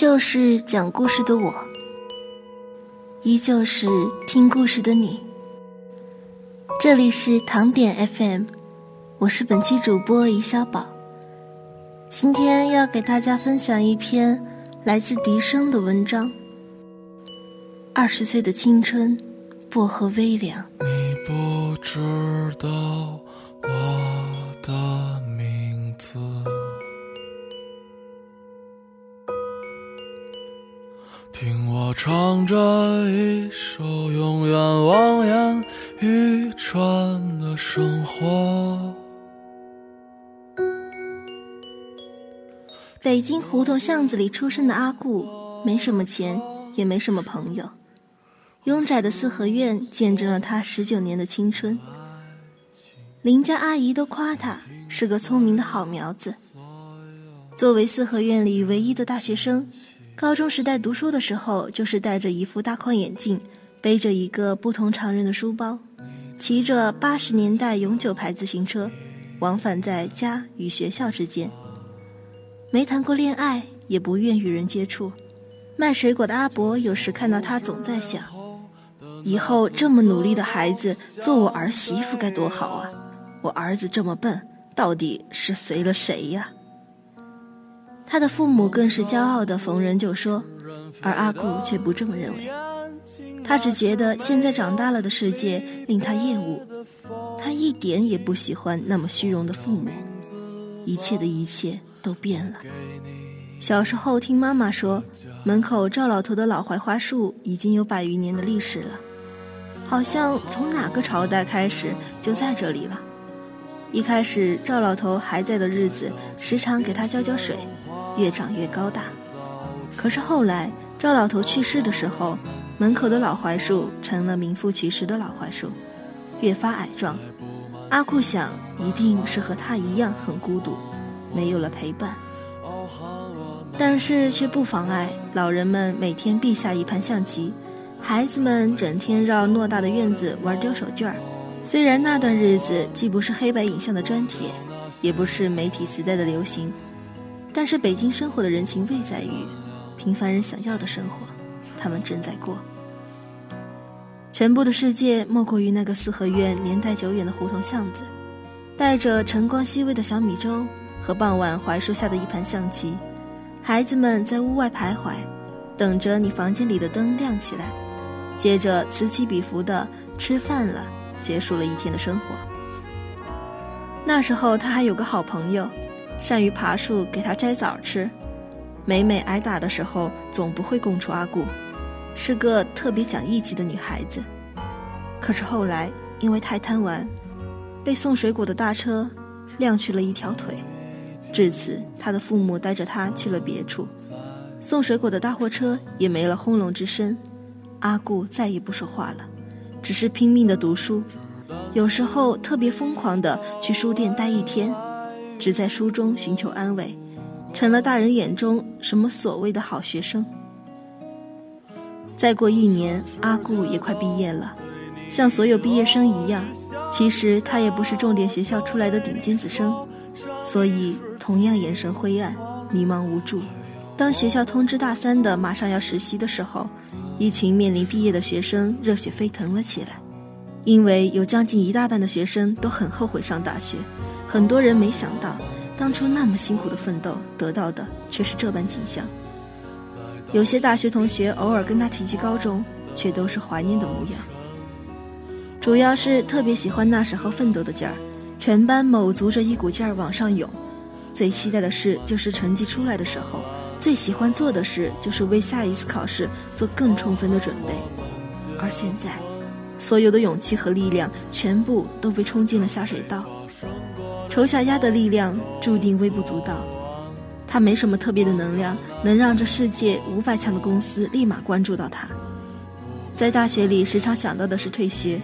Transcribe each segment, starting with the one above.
旧是讲故事的我，依旧是听故事的你。这里是糖点 FM，我是本期主播怡小宝。今天要给大家分享一篇来自笛声的文章。二十岁的青春，薄荷微凉。你不知道唱着一首永远望眼欲穿的生活。北京胡同巷子里出生的阿顾，没什么钱，也没什么朋友。拥窄的四合院见证了他十九年的青春。邻家阿姨都夸他是个聪明的好苗子。作为四合院里唯一的大学生。高中时代读书的时候，就是戴着一副大框眼镜，背着一个不同常人的书包，骑着八十年代永久牌自行车，往返在家与学校之间。没谈过恋爱，也不愿与人接触。卖水果的阿伯有时看到他，总在想：以后这么努力的孩子做我儿媳妇该多好啊！我儿子这么笨，到底是随了谁呀？他的父母更是骄傲的逢人就说，而阿顾却不这么认为。他只觉得现在长大了的世界令他厌恶，他一点也不喜欢那么虚荣的父母。一切的一切都变了。小时候听妈妈说，门口赵老头的老槐花树已经有百余年的历史了，好像从哪个朝代开始就在这里了。一开始赵老头还在的日子，时常给他浇浇水。越长越高大，可是后来赵老头去世的时候，门口的老槐树成了名副其实的老槐树，越发矮壮。阿库想，一定是和他一样很孤独，没有了陪伴。但是却不妨碍老人们每天必下一盘象棋，孩子们整天绕偌大的院子玩丢手绢儿。虽然那段日子既不是黑白影像的砖铁，也不是媒体时代的流行。但是北京生活的人情味在于，平凡人想要的生活，他们正在过。全部的世界莫过于那个四合院年代久远的胡同巷子，带着晨光熹微的小米粥和傍晚槐树下的一盘象棋，孩子们在屋外徘徊，等着你房间里的灯亮起来，接着此起彼伏的吃饭了，结束了一天的生活。那时候他还有个好朋友。善于爬树，给他摘枣吃。每每挨打的时候，总不会供出阿顾，是个特别讲义气的女孩子。可是后来因为太贪玩，被送水果的大车晾去了一条腿。至此，他的父母带着他去了别处，送水果的大货车也没了轰隆之声。阿顾再也不说话了，只是拼命的读书，有时候特别疯狂的去书店待一天。只在书中寻求安慰，成了大人眼中什么所谓的好学生。再过一年，阿顾也快毕业了，像所有毕业生一样，其实他也不是重点学校出来的顶尖子生，所以同样眼神灰暗、迷茫无助。当学校通知大三的马上要实习的时候，一群面临毕业的学生热血沸腾了起来，因为有将近一大半的学生都很后悔上大学。很多人没想到，当初那么辛苦的奋斗，得到的却是这般景象。有些大学同学偶尔跟他提起高中，却都是怀念的模样。主要是特别喜欢那时候奋斗的劲儿，全班卯足着一股劲儿往上涌。最期待的事就是成绩出来的时候，最喜欢做的事就是为下一次考试做更充分的准备。而现在，所有的勇气和力量全部都被冲进了下水道。丑小鸭的力量注定微不足道，他没什么特别的能量，能让这世界五百强的公司立马关注到他。在大学里，时常想到的是退学，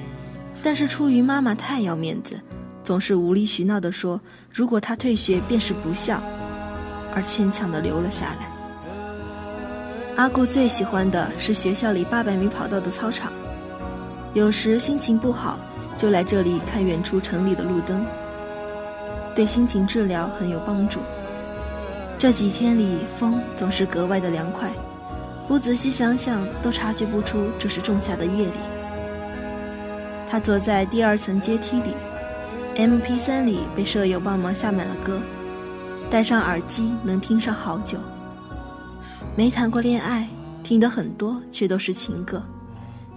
但是出于妈妈太要面子，总是无理取闹地说，如果他退学便是不孝，而牵强地留了下来。阿顾最喜欢的是学校里八百米跑道的操场，有时心情不好，就来这里看远处城里的路灯。对心情治疗很有帮助。这几天里风总是格外的凉快，不仔细想想都察觉不出这是仲夏的夜里。他坐在第二层阶梯里，MP3 里被舍友帮忙下满了歌，戴上耳机能听上好久。没谈过恋爱，听的很多却都是情歌，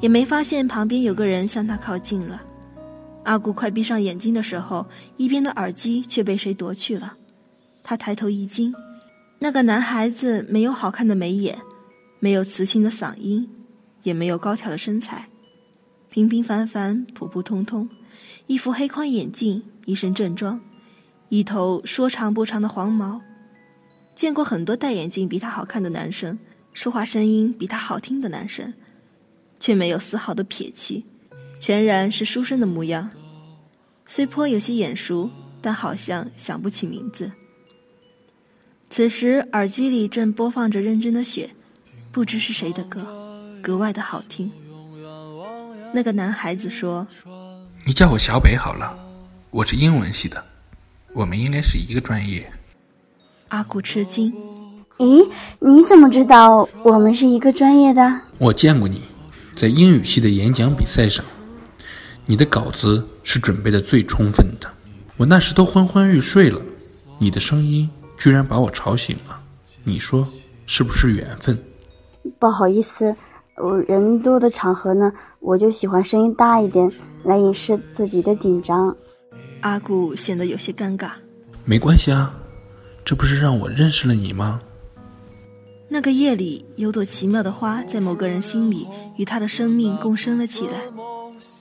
也没发现旁边有个人向他靠近了。阿古快闭上眼睛的时候，一边的耳机却被谁夺去了。他抬头一惊，那个男孩子没有好看的眉眼，没有磁性的嗓音，也没有高挑的身材，平平凡凡、普普通通，一副黑框眼镜，一身正装，一头说长不长的黄毛。见过很多戴眼镜比他好看的男生，说话声音比他好听的男生，却没有丝毫的撇气。全然是书生的模样，虽颇有些眼熟，但好像想不起名字。此时耳机里正播放着《认真的雪》，不知是谁的歌，格外的好听。那个男孩子说：“你叫我小北好了，我是英文系的，我们应该是一个专业。”阿古吃惊：“咦，你怎么知道我们是一个专业的？我见过你，在英语系的演讲比赛上。”你的稿子是准备的最充分的，我那时都昏昏欲睡了，你的声音居然把我吵醒了，你说是不是缘分？不好意思，我人多的场合呢，我就喜欢声音大一点，来掩饰自己的紧张。阿古显得有些尴尬。没关系啊，这不是让我认识了你吗？那个夜里，有朵奇妙的花在某个人心里与他的生命共生了起来。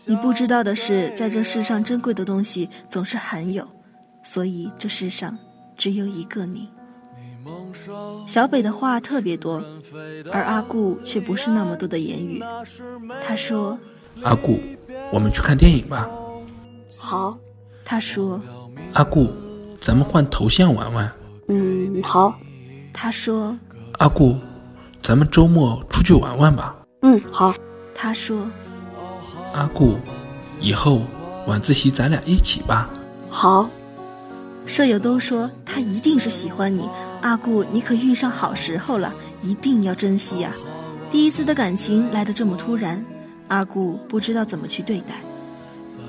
你不知道的是，在这世上珍贵的东西总是罕有，所以这世上只有一个你。小北的话特别多，而阿顾却不是那么多的言语。他说：“阿顾，我们去看电影吧。”好。他说：“阿顾，咱们换头像玩玩。”嗯，好。他说：“阿顾，咱们周末出去玩玩吧。”嗯，好。他说。阿顾，以后晚自习咱俩一起吧。好。舍友都说他一定是喜欢你，阿顾，你可遇上好时候了，一定要珍惜呀。第一次的感情来得这么突然，阿顾不知道怎么去对待。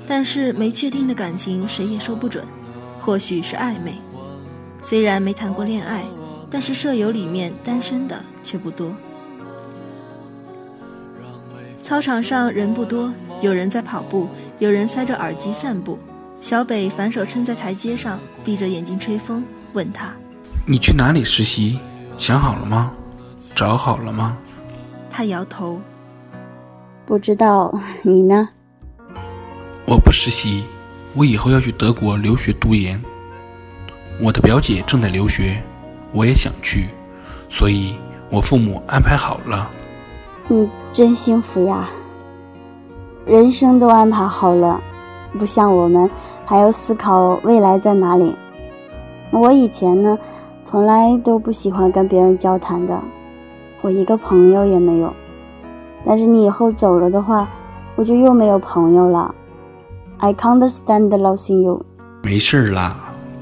但是没确定的感情谁也说不准，或许是暧昧。虽然没谈过恋爱，但是舍友里面单身的却不多。操场上人不多。有人在跑步，有人塞着耳机散步。小北反手撑在台阶上，闭着眼睛吹风，问他：“你去哪里实习？想好了吗？找好了吗？”他摇头：“不知道。你呢？”“我不实习，我以后要去德国留学读研。我的表姐正在留学，我也想去，所以我父母安排好了。”“你真幸福呀！”人生都安排好了，不像我们还要思考未来在哪里。我以前呢，从来都不喜欢跟别人交谈的，我一个朋友也没有。但是你以后走了的话，我就又没有朋友了。I can't stand losing you。没事啦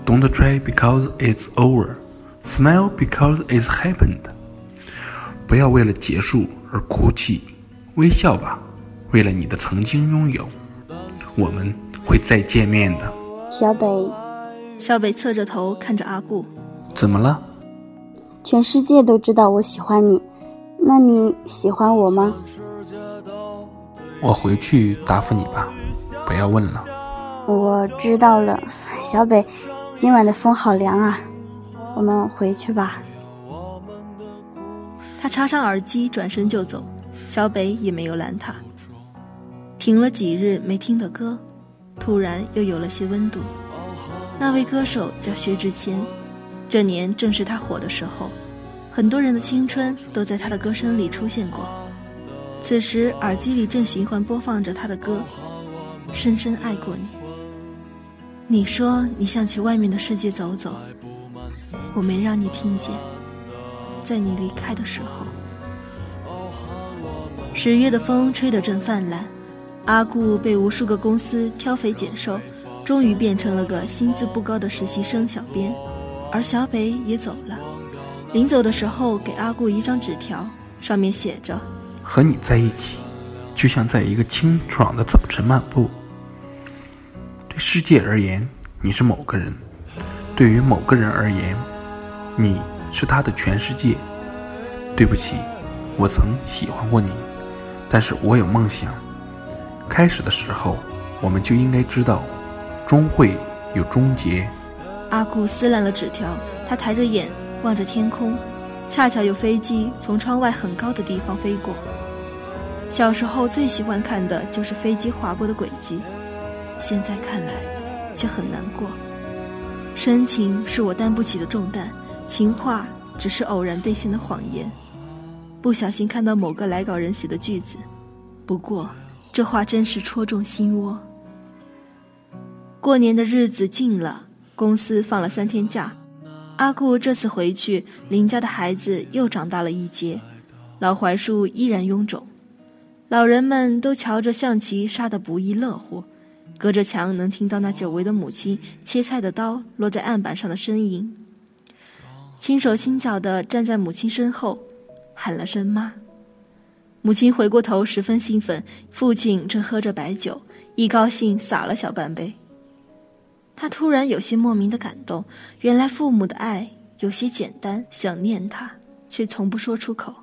，Don't cry because it's over. Smile because it's happened. 不要为了结束而哭泣，微笑吧。为了你的曾经拥有，我们会再见面的。小北，小北侧着头看着阿顾，怎么了？全世界都知道我喜欢你，那你喜欢我吗？我回去答复你吧，不要问了。我知道了，小北，今晚的风好凉啊，我们回去吧。他插上耳机，转身就走，小北也没有拦他。停了几日没听的歌，突然又有了些温度。那位歌手叫薛之谦，这年正是他火的时候，很多人的青春都在他的歌声里出现过。此时耳机里正循环播放着他的歌，《深深爱过你》。你说你想去外面的世界走走，我没让你听见，在你离开的时候。十月的风吹得正泛滥。阿顾被无数个公司挑肥拣瘦，终于变成了个薪资不高的实习生小编，而小北也走了。临走的时候给阿顾一张纸条，上面写着：“和你在一起，就像在一个清爽的早晨漫步。对世界而言，你是某个人；对于某个人而言，你是他的全世界。对不起，我曾喜欢过你，但是我有梦想。开始的时候，我们就应该知道，终会有终结。”阿顾撕烂了纸条，他抬着眼。望着天空，恰巧有飞机从窗外很高的地方飞过。小时候最喜欢看的就是飞机划过的轨迹，现在看来却很难过。深情是我担不起的重担，情话只是偶然兑现的谎言。不小心看到某个来稿人写的句子，不过这话真是戳中心窝。过年的日子近了，公司放了三天假。阿顾这次回去，林家的孩子又长大了一截，老槐树依然臃肿，老人们都瞧着象棋杀得不亦乐乎，隔着墙能听到那久违的母亲切菜的刀落在案板上的声音。轻手轻脚地站在母亲身后，喊了声妈。母亲回过头，十分兴奋，父亲正喝着白酒，一高兴洒了小半杯。他突然有些莫名的感动，原来父母的爱有些简单，想念他却从不说出口。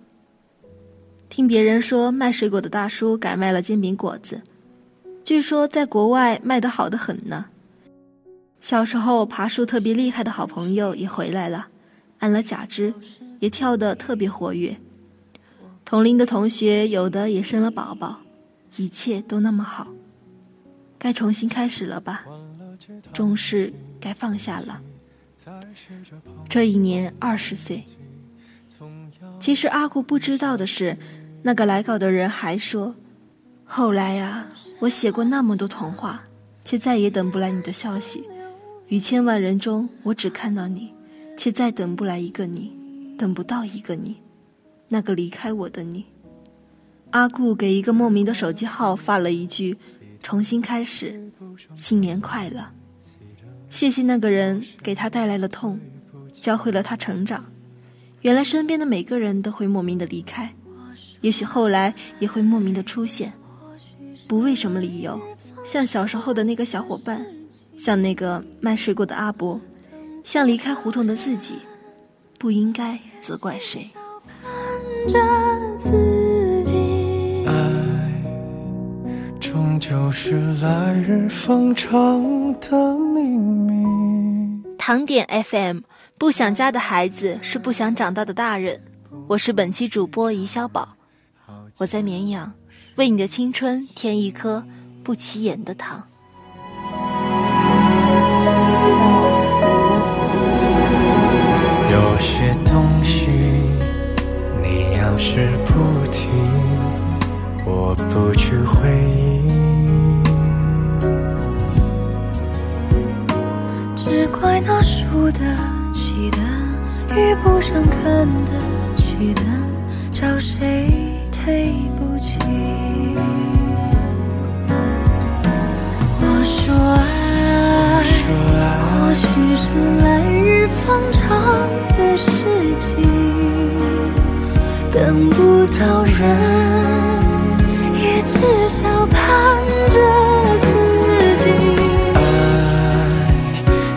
听别人说，卖水果的大叔改卖了煎饼果子，据说在国外卖得好的很呢。小时候爬树特别厉害的好朋友也回来了，安了假肢，也跳得特别活跃。同龄的同学有的也生了宝宝，一切都那么好，该重新开始了吧。终是该放下了。这一年二十岁。其实阿顾不知道的是，那个来稿的人还说：“后来啊，我写过那么多童话，却再也等不来你的消息。于千万人中，我只看到你，却再等不来一个你，等不到一个你，那个离开我的你。”阿顾给一个莫名的手机号发了一句。重新开始，新年快乐！谢谢那个人给他带来了痛，教会了他成长。原来身边的每个人都会莫名的离开，也许后来也会莫名的出现，不为什么理由。像小时候的那个小伙伴，像那个卖水果的阿伯，像离开胡同的自己，不应该责怪谁。终究是来日方长的秘密。糖点 FM，不想家的孩子是不想长大的大人。我是本期主播怡小宝，我在绵阳，为你的青春添一颗不起眼的糖。有些东西，你要是不提。我不去回忆，只怪那输得起的遇不上看得起的，找谁对不起？我说爱，或许是来日方长的事情，等不到人。也至少盼着自己。爱，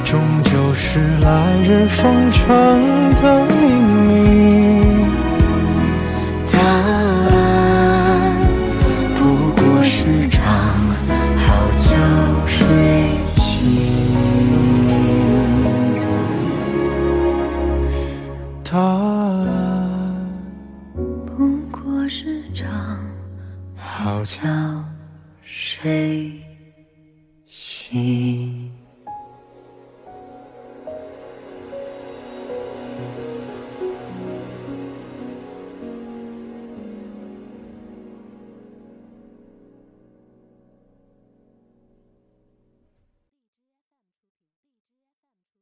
终究是来日方长的秘密。答案不过是场好觉睡醒。答是场。好觉睡醒。